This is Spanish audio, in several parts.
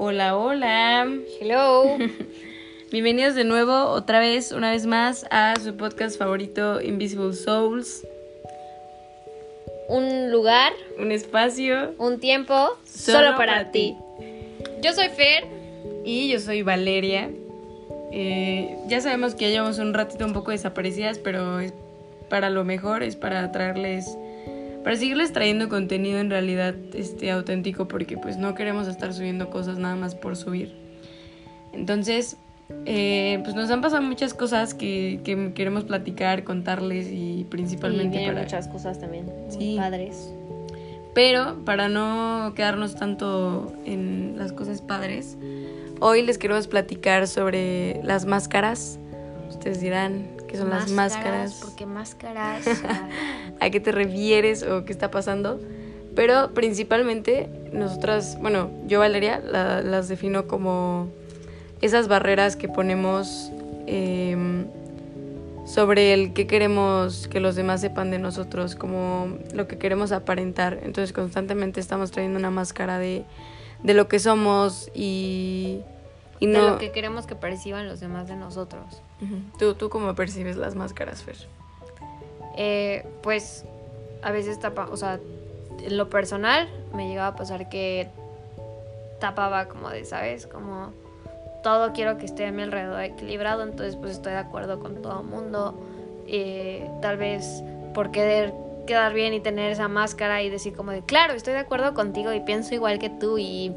Hola, hola. Hello. Bienvenidos de nuevo, otra vez, una vez más, a su podcast favorito, Invisible Souls. Un lugar, Un espacio. un tiempo, solo, para, ti. Yo soy Fer. Y yo soy Valeria. Eh, ya sabemos que llevamos un ratito un poco desaparecidas, pero es para lo mejor, es para traerles, para seguirles trayendo contenido en realidad este, auténtico, porque pues no queremos estar subiendo cosas nada más por subir. Entonces, eh, pues nos han pasado muchas cosas que, que queremos platicar, contarles y Y principalmente vienen para... muchas cosas también. Sí. Padres. Pero para no quedarnos tanto en las cosas padres, hoy les queremos platicar sobre las máscaras. Ustedes dirán qué son las máscaras, ¿Por qué máscaras? a qué te refieres o qué está pasando. Pero principalmente nosotras, bueno, yo Valeria la- las defino como esas barreras que ponemos em, sobre el que queremos que los demás sepan de nosotros, como lo que queremos aparentar. Entonces constantemente estamos trayendo una máscara de, de lo que somos y, y De no... lo que queremos que perciban los demás de nosotros. ¿Tú, ¿Tú cómo percibes las máscaras, Fer? Eh, pues a veces tapa, o sea, lo personal me llegaba a pasar que tapaba como de, ¿sabes? Como todo quiero que esté a mi alrededor equilibrado, entonces pues estoy de acuerdo con todo el mundo. eh, tal vez por querer quedar bien y tener esa máscara y decir como de, claro, estoy de acuerdo contigo y pienso igual que tú y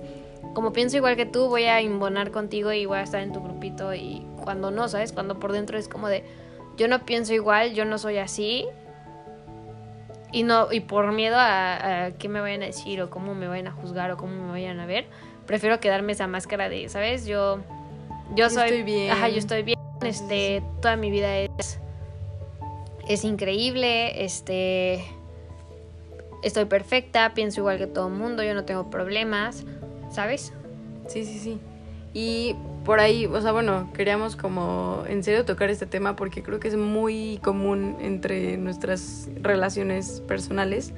como pienso igual que tú voy a imbonar contigo y voy a estar en tu grupito y cuando no, ¿sabes? Cuando por dentro es como de, yo no pienso igual, yo no soy así. Y no, y por miedo a, a qué me vayan a decir o cómo me vayan a juzgar o cómo me vayan a ver, prefiero quedarme esa máscara de, ¿sabes? Yo, yo Yo soy estoy bien. Ajá, yo estoy bien. Este, toda mi vida es, es increíble. Este, estoy perfecta, pienso igual que todo el mundo, yo no tengo problemas, ¿sabes? Sí, sí, sí. Y por ahí, o sea, bueno, queríamos como en serio tocar este tema porque creo que es muy común entre nuestras relaciones personales.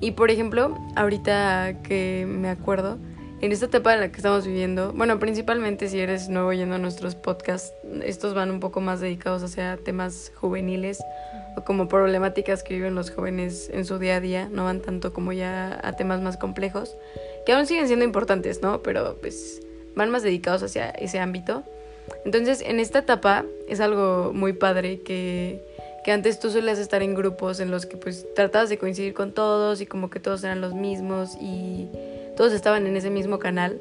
Y por ejemplo, ahorita que me acuerdo, en esta etapa en la que estamos viviendo, bueno, principalmente si eres nuevo yendo a nuestros podcasts, estos van un poco más dedicados hacia temas juveniles o como problemáticas que viven los jóvenes en su día a día, no van tanto como ya a temas más complejos, que aún siguen siendo importantes, ¿no? Pero pues van más dedicados hacia ese ámbito. Entonces, en esta etapa es algo muy padre que, que antes tú solías estar en grupos en los que pues tratabas de coincidir con todos y como que todos eran los mismos y todos estaban en ese mismo canal.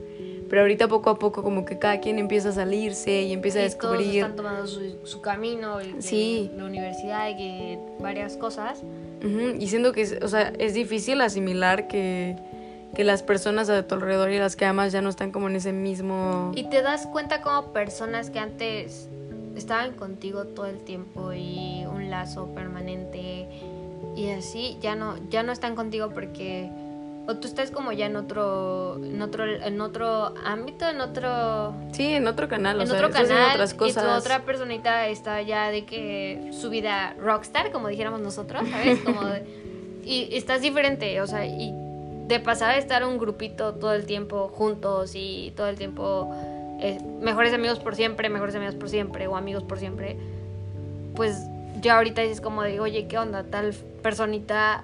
Pero ahorita poco a poco como que cada quien empieza a salirse y empieza a Y todos descubrir... están tomando su, su camino, y Sí. la universidad y que varias cosas. Ujú, Y siento que, es, o sea, es difícil asimilar que, que las personas a tu alrededor y las que amas ya no están como en ese mismo... Y te das cuenta como personas que antes estaban contigo todo el tiempo y un lazo permanente y así ya no ya no están contigo porque o tú estás como ya en otro en otro en otro ámbito, en otro Sí, en otro canal, o en sea, otro canal otras y cosas. tu otra personita está ya de que su vida rockstar, como dijéramos nosotros, ¿sabes? Como de- y estás diferente, o sea, y de pasar a estar un grupito todo el tiempo juntos y todo el tiempo eh, mejores amigos por siempre, mejores amigos por siempre o amigos por siempre, pues ya ahorita es como de, oye, ¿qué onda? Tal personita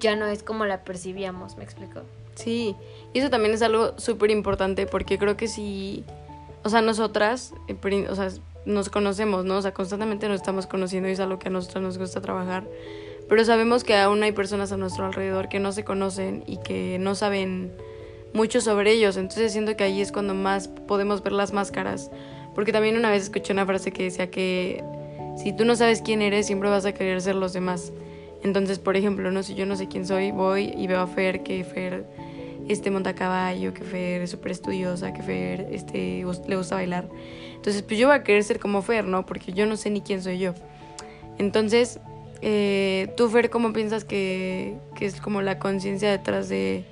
ya no es como la percibíamos, ¿me explico? Sí, y eso también es algo súper importante porque creo que si, o sea, nosotras, eh, o sea, nos conocemos, ¿no? O sea, constantemente nos estamos conociendo y es algo que a nosotros nos gusta trabajar, pero sabemos que aún hay personas a nuestro alrededor que no se conocen y que no saben mucho sobre ellos, entonces siento que ahí es cuando más podemos ver las máscaras, porque también una vez escuché una frase que decía que si tú no sabes quién eres, siempre vas a querer ser los demás. Entonces, por ejemplo, no si yo no sé quién soy, voy y veo a Fer, que Fer este monta caballo, que Fer es súper estudiosa, que Fer este, le gusta bailar. Entonces, pues yo voy a querer ser como Fer, ¿no? Porque yo no sé ni quién soy yo. Entonces, eh, tú, Fer, ¿cómo piensas que, que es como la conciencia detrás de,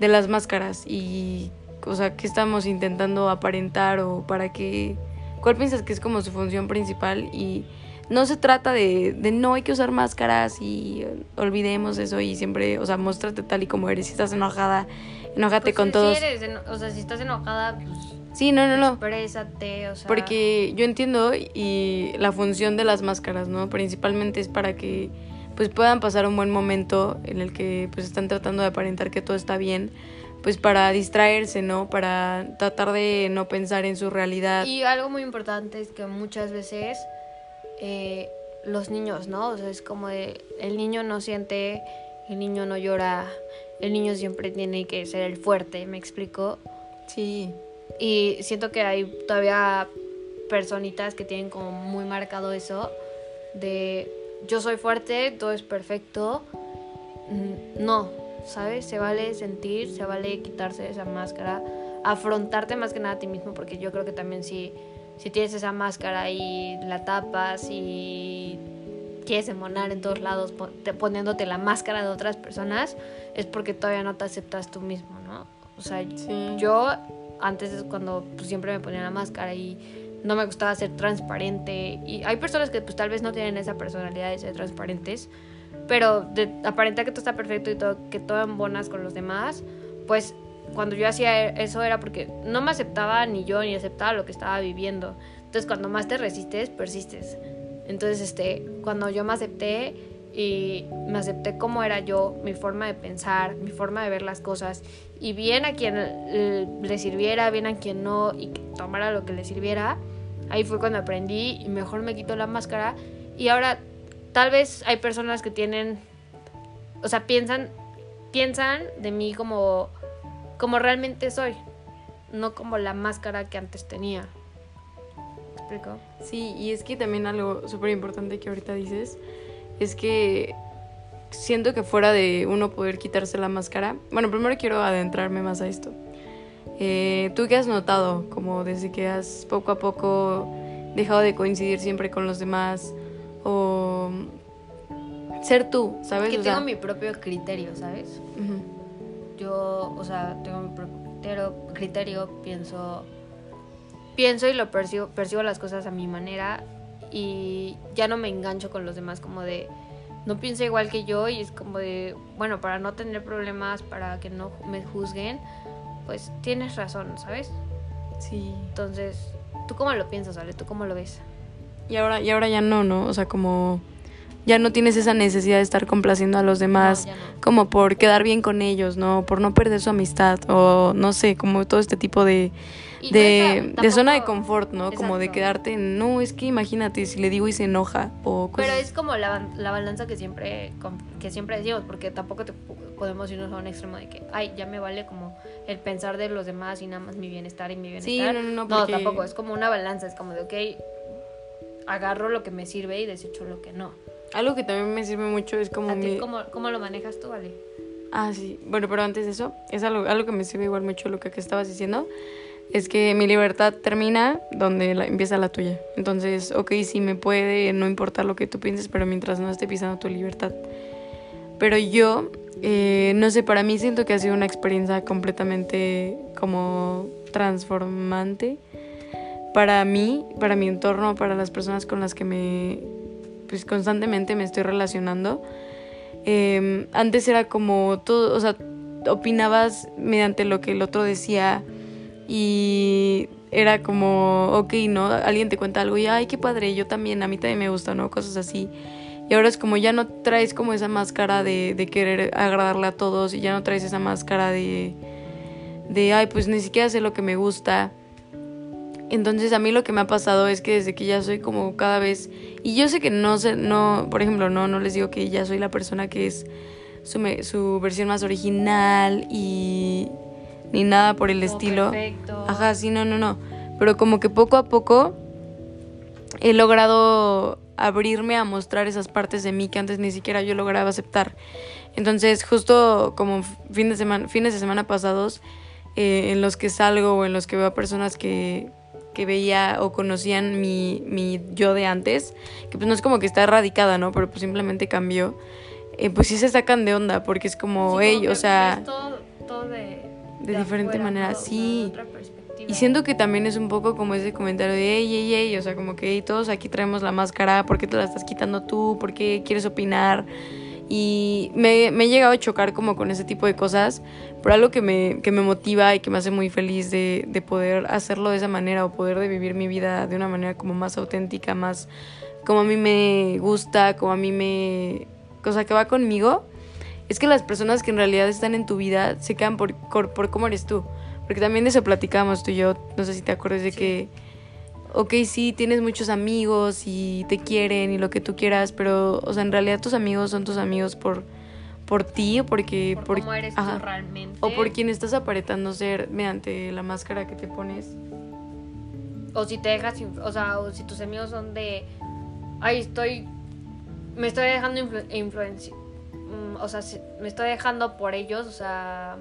de las máscaras? Y, o sea, ¿qué estamos intentando aparentar o para qué? ¿Cuál piensas que es como su función principal? Y no se trata de, de no hay que usar máscaras y olvidemos eso y siempre, o sea, muéstrate tal y como eres. Si estás enojada, enójate Pues con si todos. eres o sea, si estás enojada, pues Sí, no, no, no. exprésate, o sea. Porque yo entiendo y la función de las máscaras, ¿no? Principalmente es para que pues puedan pasar un buen momento en el que pues están tratando de aparentar que todo está bien, pues para distraerse, ¿no? Para tratar de no pensar en su realidad. Y algo muy importante es que muchas veces eh, los niños, ¿no? O sea, es como de, el niño no siente, el niño no llora, el niño siempre tiene que ser el fuerte, ¿me explico? Sí. Y siento que hay todavía personitas que tienen como muy marcado eso de yo soy fuerte, todo es perfecto. Mm, No, ¿sabes? Se vale sentir, se vale quitarse esa máscara, afrontarte más que nada a ti mismo, porque yo creo que también si, si tienes esa máscara y la tapas y quieres emonar en todos lados pon- te- poniéndote la máscara de otras personas, es porque todavía no te aceptas tú mismo, ¿no? O sea, Sí. yo antes es cuando pues, siempre me ponía la máscara y no me gustaba ser transparente. Y hay personas que pues tal vez no tienen esa personalidad de ser transparentes pero de aparentar que todo está perfecto y todo que todo embonas con los demás pues cuando yo hacía eso era porque no me aceptaba ni yo ni aceptaba lo que estaba viviendo. Entonces cuando más te resistes persistes. Entonces este cuando yo me acepté y me acepté como era yo, mi forma de pensar, mi forma de ver las cosas, y bien a quien eh, le sirviera, bien a quien no, y que tomara lo que le sirviera, ahí fue cuando aprendí y mejor me quito la máscara. Y ahora, tal vez hay personas que tienen, o sea, piensan, piensan de mí como, como realmente soy, no como la máscara que antes tenía. ¿Me explico? Sí, y es que también algo súper importante que ahorita dices es que siento que fuera de uno poder quitarse la máscara, bueno, primero quiero adentrarme más a esto. Eh, ¿Tú qué has notado como desde que has poco a poco dejado de coincidir siempre con los demás o ser tú, ¿sabes? Que O tengo sea, mi propio criterio, ¿sabes? yo, o sea, tengo mi propio criterio, criterio, pienso, pienso y lo percibo, percibo las cosas a mi manera y ya no me engancho con los demás como de, no piensa igual que yo y es como de, bueno, para no tener problemas, para que no me juzguen, pues tienes razón, ¿sabes? Sí. Entonces, ¿tú cómo lo piensas, Ale? ¿Tú cómo lo ves? Y ahora, y ahora ya no, ¿no? O sea, como ya no tienes esa necesidad de estar complaciendo a los demás. No, no. como por quedar bien con ellos, ¿no? Por no perder su amistad o no sé, como todo este tipo de, no de, de zona de confort, ¿no? Como de quedarte en, no, es que imagínate si le digo y se enoja o cosas. Pero es como la, la balanza que siempre, que siempre decimos, porque tampoco te po- podemos irnos a un extremo de que, ay, ya me vale como el pensar de los demás y nada más mi bienestar y mi Sí, bienestar. no, no, no, porque- tampoco, es como una balanza, es como de, ok, agarro lo que me sirve y desecho lo que no. Algo que también me sirve mucho es como ¿A ti mi... cómo, cómo lo manejas tú, vale? Ah, sí. Bueno, pero antes de eso, es algo, algo que me sirve igual mucho lo que, que estabas diciendo. Es que mi libertad termina donde la- empieza la tuya. Entonces, ok, sí me puede no importar lo que tú pienses, pero mientras no esté pisando tu libertad. Pero yo, eh, no sé, para mí siento que ha sido una experiencia completamente como transformante para mí, para mi entorno, para las personas con las que me, pues constantemente me estoy relacionando. Eh, antes era como todo, o sea, opinabas mediante lo que el otro decía y era como, ok, ¿no? Alguien te cuenta algo y, ay, qué padre, yo también, a mí también me gusta, ¿no? Cosas así. Y ahora es como ya no traes como esa máscara de, de querer agradarle a todos y ya no traes esa máscara de, de, ay, pues ni siquiera sé lo que me gusta. Entonces a mí lo que me ha pasado es que desde que ya soy como cada vez y yo sé que no sé no por ejemplo no no les digo que ya soy la persona que es su, me- su versión más original y ni nada por el estilo. perfecto. Ajá, sí, no, no, no. Pero como que poco a poco he logrado abrirme a mostrar esas partes de mí que antes ni siquiera yo lograba aceptar. Entonces, justo como fin de semana, fines de semana pasados, eh, en los que salgo o en los que veo a personas que, que veía o conocían mi, mi yo de antes, que pues no es como que está erradicada, ¿no? Pero pues simplemente cambió. eh, pues sí se sacan de onda, porque es como, Sí, que o sea... todo, todo de, de diferente manera, sí. Y siento que también es un poco como ese comentario de, ey, ey, ey, o sea, como que todos aquí traemos la máscara, ¿por qué te la estás quitando tú? ¿Por qué quieres opinar? Y me, me he llegado a chocar como con ese tipo de cosas, pero algo que me, que me motiva y que me hace muy feliz de, de poder hacerlo de esa manera o poder de vivir mi vida de una manera como más auténtica, más como a mí me gusta, como a mí me... cosa que va conmigo, es que las personas que en realidad están en tu vida se quedan por, por, cómo eres tú. Porque también de eso platicamos tú y yo, no sé si te acuerdas de que, ok, sí, tienes muchos amigos y te quieren y lo que tú quieras, pero, o sea, en realidad tus amigos son tus amigos por, por ti o porque... Por, cómo eres tú realmente. O por quien estás aparentando ser mediante la máscara que te pones. O si te dejas, o sea, o si tus amigos son de, ay, estoy, me estoy dejando influencia Mm, o sea, me estoy dejando por ellos, o sea,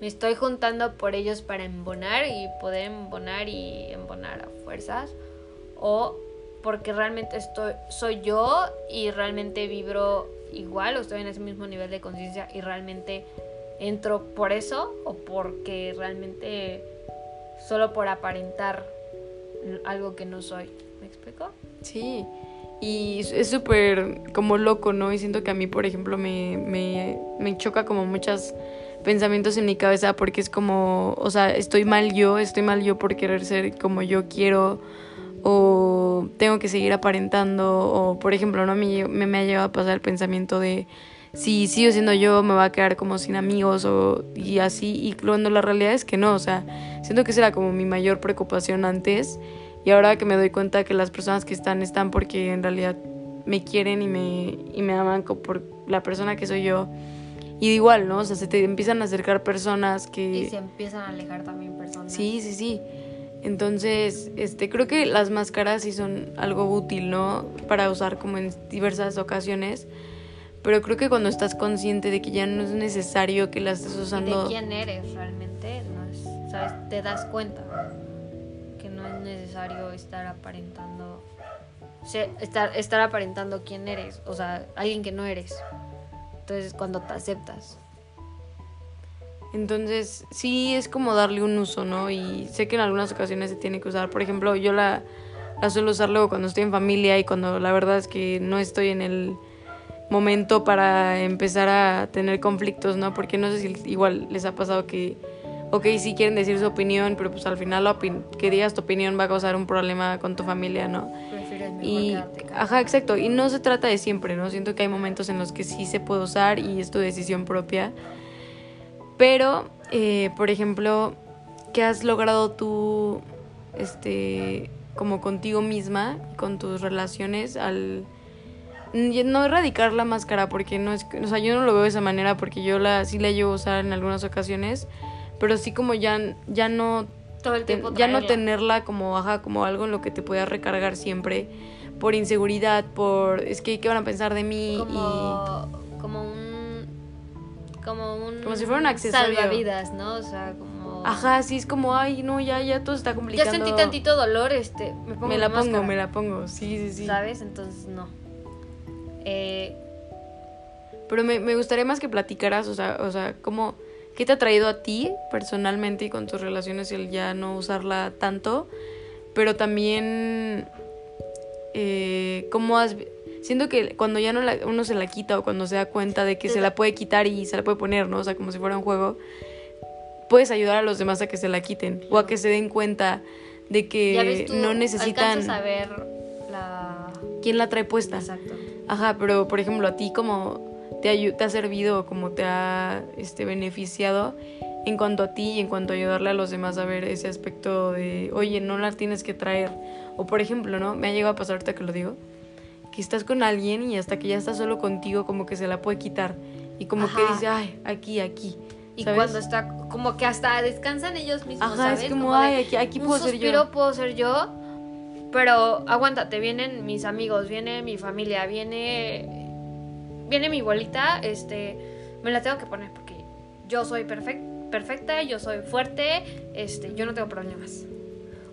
me estoy juntando por ellos para embonar y poder embonar y embonar a fuerzas. O porque realmente estoy, soy yo y realmente vibro igual o estoy en ese mismo nivel de conciencia y realmente entro por eso o porque realmente solo por aparentar algo que no soy. ¿Me explico? Sí. Y es súper como loco, ¿no? Y siento que a mí, por ejemplo, me, me, me choca como muchos pensamientos en mi cabeza porque es como, o sea, estoy mal yo, estoy mal yo por querer ser como yo quiero o tengo que seguir aparentando o, por ejemplo, ¿no? Me, me, me ha llegado a pasar el pensamiento de si sigo siendo yo me va a quedar como sin amigos o y así y cuando la realidad es que no, o sea, siento que esa era como mi mayor preocupación antes y ahora que me doy cuenta que las personas que están están porque en realidad me quieren y me, y me aman por la persona que soy yo. Y igual, ¿no? O sea, se te empiezan a acercar personas que... Y se empiezan a alejar también personas. Sí, sí, sí. Entonces, este, creo que las máscaras sí son algo útil, ¿no? Para usar como en diversas ocasiones. Pero creo que cuando estás consciente de que ya no es necesario que las estés usando... de quién eres realmente, no es, ¿sabes? Te das cuenta necesario estar aparentando estar, estar aparentando quién eres, o sea, alguien que no eres. Entonces, cuando te aceptas. Entonces, sí es como darle un uso, ¿no? Y sé que en algunas ocasiones se tiene que usar. Por ejemplo, yo la, la suelo usar luego cuando estoy en familia y cuando la verdad es que no estoy en el momento para empezar a tener conflictos, ¿no? Porque no sé si igual les ha pasado que ok, sí quieren decir su opinión, pero pues al final la que digas tu opinión va a causar un problema con tu familia, ¿no? Y, ajá, exacto. Y no se trata de siempre, ¿no? Siento que hay momentos en los que sí se puede usar y es tu decisión propia. Pero, eh, por ejemplo, ¿qué has logrado tú, este, como contigo misma, con tus relaciones, al no erradicar la máscara, porque no es, o sea, yo no lo veo de esa manera, porque yo la sí la llevo a usar en algunas ocasiones, pero sí como ya, ya no todo el tiempo ya no tenerla como ajá, como algo en lo que te puedas recargar siempre por inseguridad, por es que qué van a pensar de mí como, como un como un como si fuera un accesorio salvavidas, ¿no? O sea, como Ajá, sí es como, ay, no, ya ya todo está complicado. Ya sentí tantito dolor, este, me pongo Me la pongo, me la pongo. Sí, sí, sí. ¿Sabes? Entonces no. Eh pero me, me gustaría más que platicaras, o sea, o sea, cómo ¿Qué te ha traído a ti personalmente y con tus relaciones el ya no usarla tanto? Pero también, eh, ¿cómo has...? Siento que cuando ya no la, uno se la quita o cuando se da cuenta de que se la puede quitar y se la puede poner, ¿no? O sea, como si fuera un juego, puedes ayudar a los demás a que se la quiten o a que se den cuenta de que no necesitan... saber la... ¿Quién la trae puesta? Exacto. Ajá, pero por ejemplo, a ti como te, te ha servido o como te ha este, beneficiado en cuanto a ti y en cuanto a ayudarle a los demás a ver ese aspecto de, oye, no la tienes que traer. O por ejemplo, ¿no? Me ha llegado a pasar ahorita que lo digo, que estás con alguien y hasta que ya está solo contigo como que se la puede quitar. Y como que dice, ay, aquí, aquí. Y cuando está, como que hasta descansan ellos mismos, Ajá, es como, ay, aquí, aquí puedo ser yo. puedo ser yo, pero aguántate, vienen mis amigos, viene mi familia, viene viene mi bolita, este, me la tengo que poner porque yo soy perfecta, yo soy fuerte, este, yo no tengo problemas.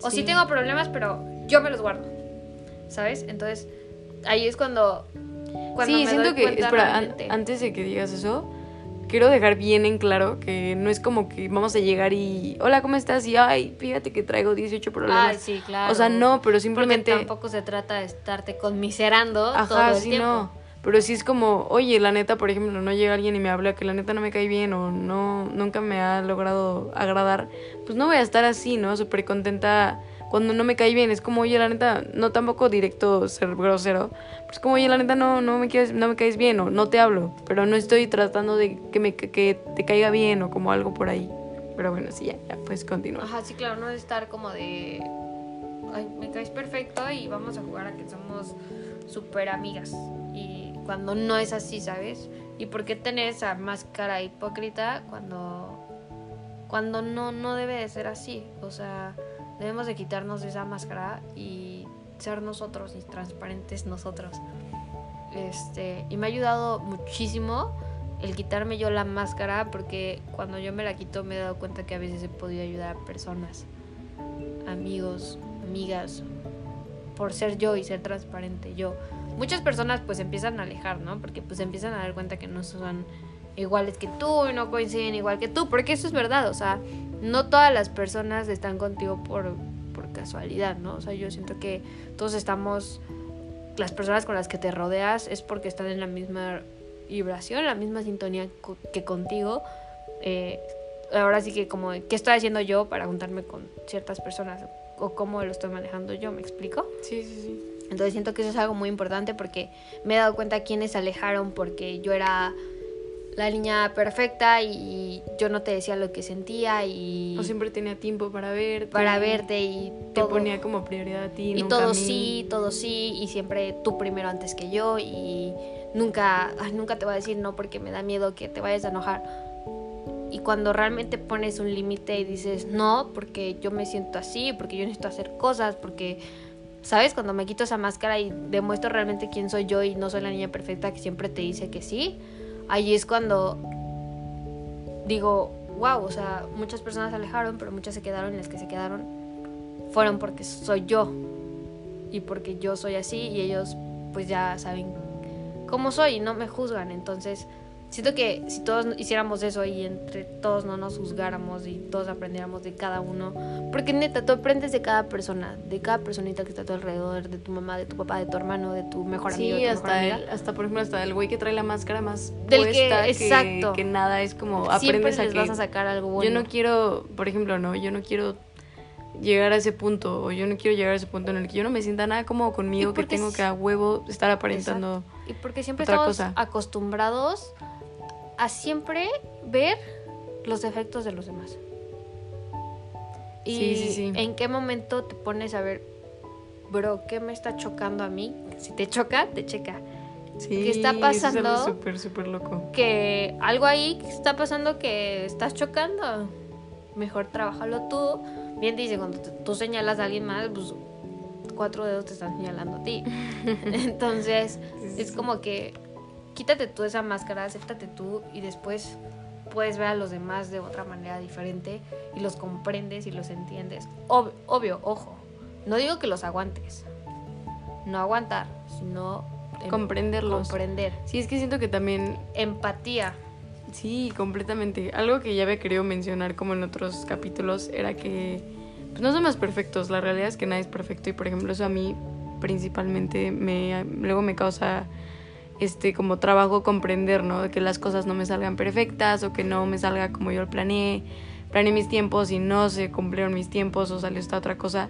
O sí. tengo problemas, pero yo me los guardo. ¿Sabes? Entonces, ahí es cuando, sí, siento que, espera, antes de que digas eso, quiero dejar bien en claro que no es como que vamos a llegar y, hola, ¿cómo estás? Y, ay, fíjate que traigo 18 problemas. Ay, sí, claro. O sea, no, pero simplemente... Porque tampoco se trata de estarte conmiserando Ajá, todo el sí, tiempo. no. Pero sí es como, oye, la neta, por ejemplo, no llega alguien y me habla que la neta no me cae bien o no, nunca me ha logrado agradar, pues no voy a estar así, ¿no? Súper contenta cuando no me cae bien. Es como, oye, la neta, no tampoco directo ser grosero. Pues como, oye, la neta, no, no, me, quieres, no me caes bien o no te hablo. Pero no estoy tratando de que, me, que te caiga bien o como algo por ahí. Pero bueno, sí, ya, ya pues continúa. Ajá, sí, claro, no es estar como de. Ay, me caes perfecto y vamos a jugar a que somos súper amigas. Y cuando no es así, ¿sabes? ¿Y por qué tener esa máscara hipócrita cuando. cuando no, no debe de ser así? O sea, debemos de quitarnos esa máscara y ser nosotros y transparentes nosotros. Este, y me ha ayudado muchísimo el quitarme yo la máscara porque cuando yo me la quito me he dado cuenta que a veces he podido ayudar a personas, amigos, amigas, por ser yo y ser transparente yo. Muchas personas pues empiezan a alejar, ¿no? Porque pues empiezan a dar cuenta que no son iguales que tú y no coinciden igual que tú, porque eso es verdad, o sea, no todas las personas están contigo por, por casualidad, ¿no? O sea, yo siento que todos estamos, las personas con las que te rodeas es porque están en la misma vibración, la misma sintonía que contigo. Eh, ahora sí que como, ¿qué estoy haciendo yo para juntarme con ciertas personas? O cómo lo estoy manejando yo, ¿me explico? Sí, sí, sí. Entonces siento que eso es algo muy importante porque me he dado cuenta quiénes se alejaron porque yo era la niña perfecta y yo no te decía lo que sentía y No siempre tenía tiempo para verte. para verte y Te todo. ponía como prioridad a ti. y nunca a todo mí. sí, todo sí y siempre tú primero antes que yo y nunca, ay, nunca te voy a decir no porque me da miedo que te vayas a enojar. Y cuando realmente pones un límite y dices no, porque yo me siento así, porque yo necesito hacer cosas, porque, ¿sabes? Cuando me quito esa máscara y demuestro realmente quién soy yo y no soy la niña perfecta que siempre te dice que sí, ahí es cuando digo, wow, o sea, muchas personas se alejaron, pero muchas se quedaron y las que se quedaron fueron porque soy yo y porque yo soy así y ellos pues ya saben cómo soy y no me juzgan. Entonces, siento que si todos hiciéramos eso y entre todos no nos juzgáramos y todos aprendiéramos de cada uno, porque neta, tú aprendes de cada persona, de cada personita que está a tu alrededor, de tu mamá, de tu papá, de tu hermano, de tu mejor amigo, de Sí, tu mejor hasta, amiga. el, hasta por ejemplo, hasta el güey que trae la máscara más Del que- puesta que, exacto. que nada, es como Siempre aprendes a les que vas a sacar algo bueno. yo no quiero, por ejemplo, no, yo no quiero llegar a ese punto o yo no quiero llegar a ese punto en el que yo no me sienta nada cómodo conmigo, que tengo que a huevo estar aparentando. Y porque siempre Otra estamos cosa. acostumbrados a siempre ver los defectos de los demás. Y Sí, sí, sí. en qué momento te pones a ver, bro, ¿qué me está chocando a mí? Si te choca, te checa. Sí, ¿Qué está eso es algo pasando? súper, súper loco. Que algo ahí que está pasando que estás chocando. Mejor trabajalo tú. Bien dice, cuando te- tú señalas a alguien más, pues cuatro dedos te están señalando a ti. Entonces, es como que quítate tú esa máscara, acéptate tú y después puedes ver a los demás de otra manera diferente y los comprendes y los entiendes. Ob- obvio, ojo, no digo que los aguantes, no aguantar, sino em- Comprenderlos. comprender. Sí, es que siento que también Empatía. Sí, completamente. Algo que ya había querido mencionar como en otros capítulos era que pues, no somos perfectos. La realidad es que nadie es perfecto y por ejemplo eso a mí principalmente me luego me causa este como trabajo comprender, ¿no? De que las cosas no me salgan perfectas o que no me salga como yo lo planeé. Planeé mis tiempos y no se cumplieron mis tiempos o salió esta otra cosa.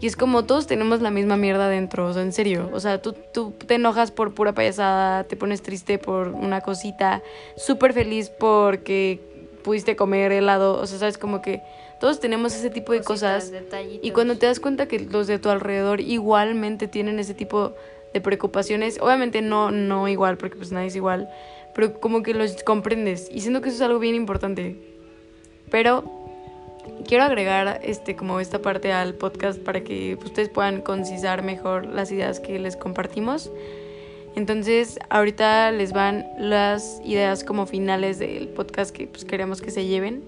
Y es como todos tenemos la misma mierda dentro, o sea, en serio. O sea, tú, tú te enojas por pura payasada, te pones triste por una cosita, súper feliz porque pudiste comer helado. O sea, sabes, como que todos tenemos ese tipo de cositas, cosas. detallitos. Y cuando te das cuenta que los de tu alrededor igualmente tienen ese tipo de preocupaciones, obviamente no, no igual, porque pues nadie es igual, pero como que los comprendes. Y siento que eso es algo bien importante. Pero quiero agregar este como esta parte al podcast para que ustedes puedan concisar mejor las ideas que les compartimos. Entonces, ahorita les van las ideas como finales del podcast que pues queremos que se lleven.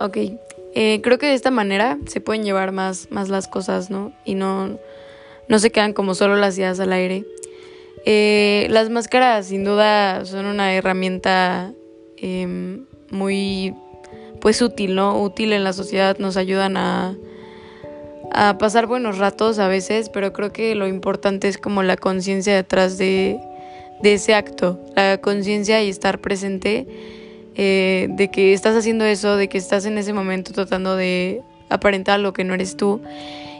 Ok, Eh, creo que de esta manera se pueden llevar más, más las cosas, ¿no? Y no, no se quedan como solo las ideas al aire. Eh, las máscaras sin duda son una herramienta em, muy pues útil, ¿no? Útil en la sociedad, nos ayudan a, a pasar buenos ratos a veces, pero creo que lo importante es como la conciencia detrás de, de, ese acto, la conciencia y estar presente eh, de que estás haciendo eso, de que estás en ese momento tratando de aparentar lo que no eres tú.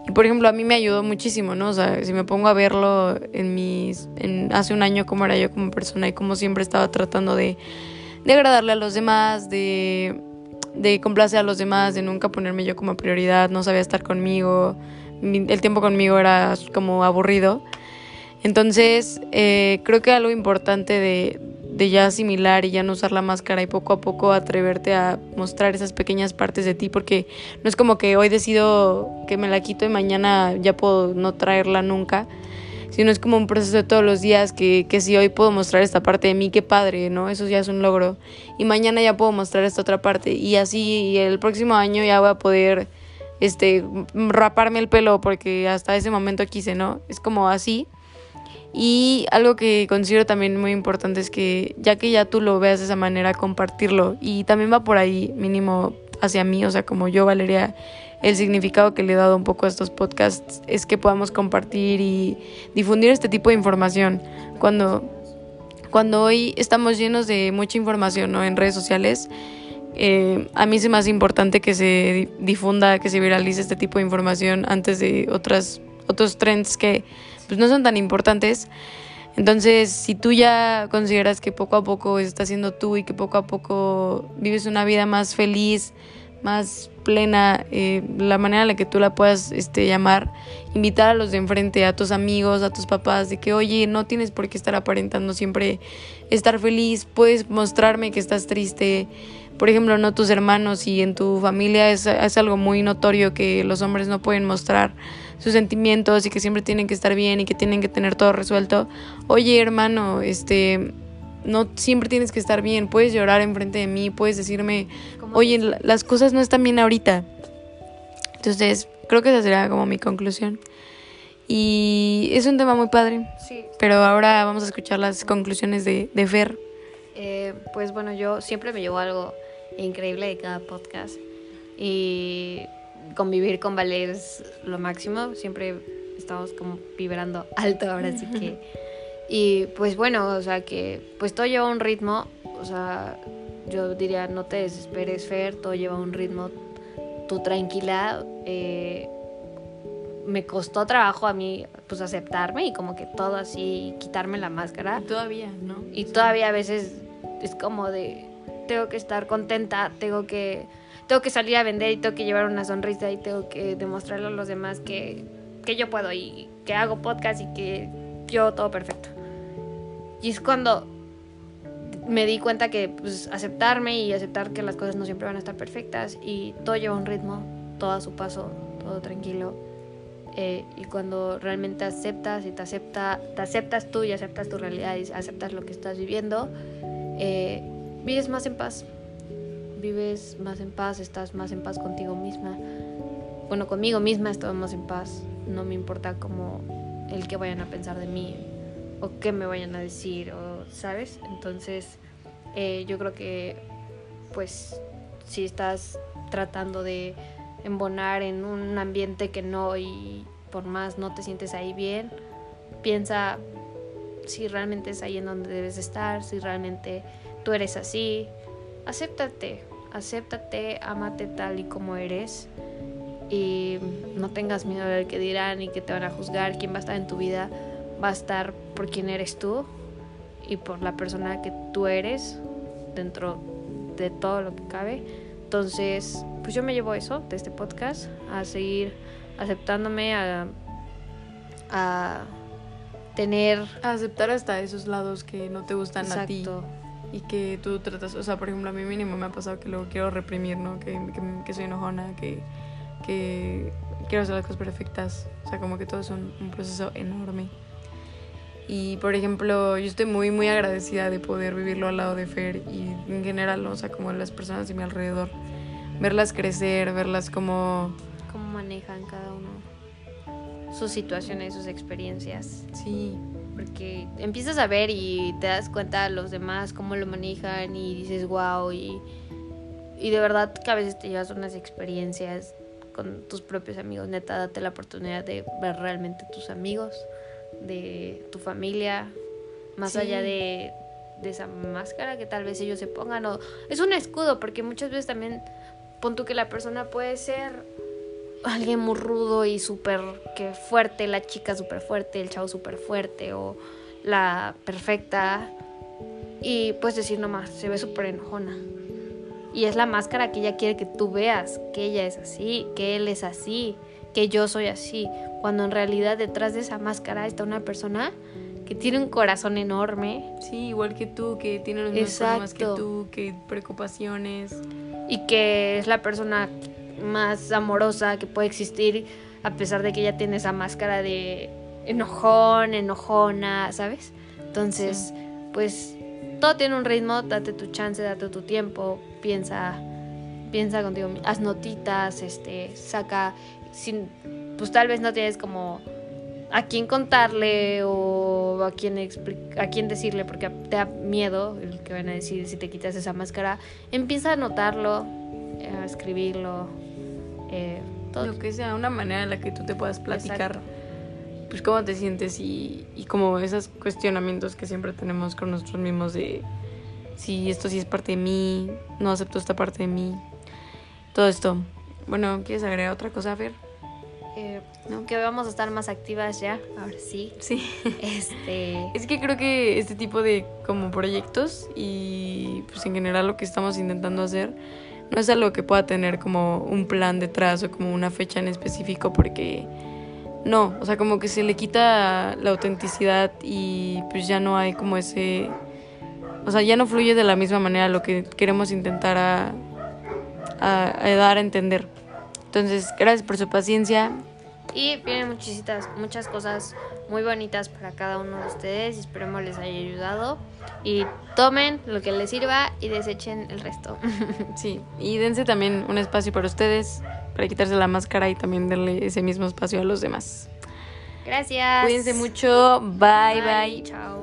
Y por ejemplo, a mí me ayudó muchísimo, ¿no? O sea, si me pongo a verlo en mis, en hace un año cómo era yo como persona y cómo siempre estaba tratando de, de agradarle a los demás, de de complacer a los demás, de nunca ponerme yo como prioridad, no sabía estar conmigo, el tiempo conmigo era como aburrido. Entonces, eh, creo que algo importante de, ya asimilar y ya no usar la máscara y poco a poco atreverte a mostrar esas pequeñas partes de ti, porque no es como que hoy decido que me la quito y mañana ya puedo no traerla nunca sino es como un proceso de todos los días que, que si hoy puedo mostrar esta parte de mí, qué padre, ¿no? Eso ya es un logro. Y mañana ya puedo mostrar esta otra parte. Y así el próximo año ya voy a poder este, raparme el pelo porque hasta ese momento quise, ¿no? Es como así. Y algo que considero también muy importante es que ya que ya tú lo veas de esa manera, compartirlo. Y también va por ahí, mínimo hacia mí, o sea, como yo, Valeria, el significado que le he dado un poco a estos podcasts es que podamos compartir y difundir este tipo de información. Cuando, cuando hoy estamos llenos de mucha información ¿no? en redes sociales, eh, a mí se hace importante que se difunda, que se viralice este tipo de información antes de otras, otros trends que pues, no son tan importantes. Entonces, si tú ya consideras que poco a poco estás siendo tú y que poco a poco vives una vida más feliz, más plena, eh, la manera en la que tú la puedas este, llamar, invitar a los de enfrente, a tus amigos, a tus papás, de que, oye, no tienes por qué estar aparentando siempre estar feliz, puedes mostrarme que estás triste. Por ejemplo, no tus hermanos y en tu familia es, es algo muy notorio que los hombres no pueden mostrar sus sentimientos y que siempre tienen que estar bien y que tienen que tener todo resuelto. Oye, hermano, este no siempre tienes que estar bien, puedes llorar enfrente de mí, puedes decirme, oye, las cosas no están bien ahorita. Entonces, creo que esa sería como mi conclusión. Y es un tema muy padre. Sí. Pero ahora vamos a escuchar las conclusiones de, de Fer. Eh, pues bueno, yo siempre me llevo algo increíble de cada podcast. Y convivir con Valer es lo máximo. Siempre estamos como vibrando alto ahora, así que... Y pues bueno, o sea que pues todo lleva un ritmo, o sea, yo diría no te desesperes Fer, todo lleva un ritmo, tú tranquila, eh, me costó trabajo a mí pues aceptarme y como que todo así, quitarme la máscara. todavía, ¿no? Y todavía a veces es como de, tengo que estar contenta, tengo que, tengo que salir a vender y tengo que llevar una sonrisa y tengo que demostrarle a los demás que, que yo puedo y que hago podcast y que yo todo perfecto. Y es cuando me di cuenta que pues, aceptarme y aceptar que las cosas no siempre van a estar perfectas y todo lleva un ritmo, todo a su paso, todo tranquilo. Eh, y cuando realmente aceptas y te, acepta, te aceptas tú y aceptas tu realidad y aceptas lo que estás viviendo, eh, vives más en paz. Vives más en paz, estás más en paz contigo misma. Bueno, conmigo misma estoy más en paz. No me importa como el que vayan a pensar de mí, o qué me vayan a decir, o, ¿sabes? Entonces, eh, yo creo que, pues, si estás tratando de embonar en un ambiente que no y por más no te sientes ahí bien, piensa si realmente es ahí en donde debes estar, si realmente tú eres así, acéptate, acéptate, amate tal y como eres y no tengas miedo de lo que dirán y que te van a juzgar, quién va a estar en tu vida va a estar por quién eres tú y por la persona que tú eres dentro de todo lo que cabe. Entonces, pues yo me llevo eso de este podcast, a seguir aceptándome, a, a tener... A aceptar hasta esos lados que no te gustan a ti. Y que tú tratas, o sea, por ejemplo, a mí mínimo me ha pasado que luego quiero reprimir, ¿no? Que, que, soy enojona, que, que quiero hacer las cosas perfectas. O sea, como que todo es un, un proceso enorme. Y por ejemplo, yo estoy muy, muy agradecida de poder vivirlo al lado de Fer y en general, o sea, como las personas de mi alrededor. verlas crecer, verlas como... Cómo manejan cada uno sus situaciones, sus experiencias. Sí. Porque empiezas a ver y te das cuenta de los demás, cómo lo manejan y dices, wow, y, y de verdad que a veces te llevas unas experiencias con tus propios amigos. Neta, date la oportunidad de ver realmente tus amigos, de tu familia, más Sí. allá de, de esa máscara que tal vez ellos se pongan. O, es un escudo, porque muchas veces también pon tú que la persona puede ser alguien muy rudo y súper que fuerte, la chica súper fuerte, el chavo súper fuerte o la perfecta. Y puedes decir nomás, se ve súper enojona. Y es la máscara que ella quiere que tú veas, que ella es así, que él es así, que yo soy así. Cuando en realidad detrás de esa máscara está una persona que tiene un corazón enorme Sí, igual que tú, que tiene los mismos problemas que tú, que preocupaciones. y que es la persona más amorosa que puede existir a pesar de que ella tiene esa máscara de enojón, enojona, ¿sabes? Entonces, pues todo tiene un ritmo, date tu chance, date tu tiempo, piensa, piensa contigo, haz notitas, este, saca, sin, pues tal vez no tienes como a quién contarle o a quién a quién decirle porque te da miedo el que van a decir si te quitas esa máscara empieza a anotarlo eh, a escribirlo eh, todo Lo que sea, una manera en la que tú te puedas platicar. Exacto. Pues cómo te sientes y, y como esos cuestionamientos que siempre tenemos con nosotros mismos de si esto sí es parte de mí, no acepto esta parte de mí. Todo esto. Bueno, ¿quieres agregar otra cosa, Fer? Eh, ¿No? que vamos a estar más activas ya ahora sí Sí. este Es que creo que este tipo de como proyectos y pues en general lo que estamos intentando hacer no es algo que pueda tener como un plan detrás o como una fecha en específico porque no, o sea, como que se le quita la autenticidad y pues ya no hay como ese o sea, ya no fluye de la misma manera lo que queremos intentar a, a- dar a entender. Entonces, gracias por su paciencia. Y vienen muchísimas muchas cosas muy bonitas para cada uno de ustedes. Y esperemos les haya ayudado. Y tomen lo que les sirva y desechen el resto. Sí, y dense también un espacio para ustedes, para quitarse la máscara y también darle ese mismo espacio a los demás. gracias. Cuídense mucho, bye bye. chao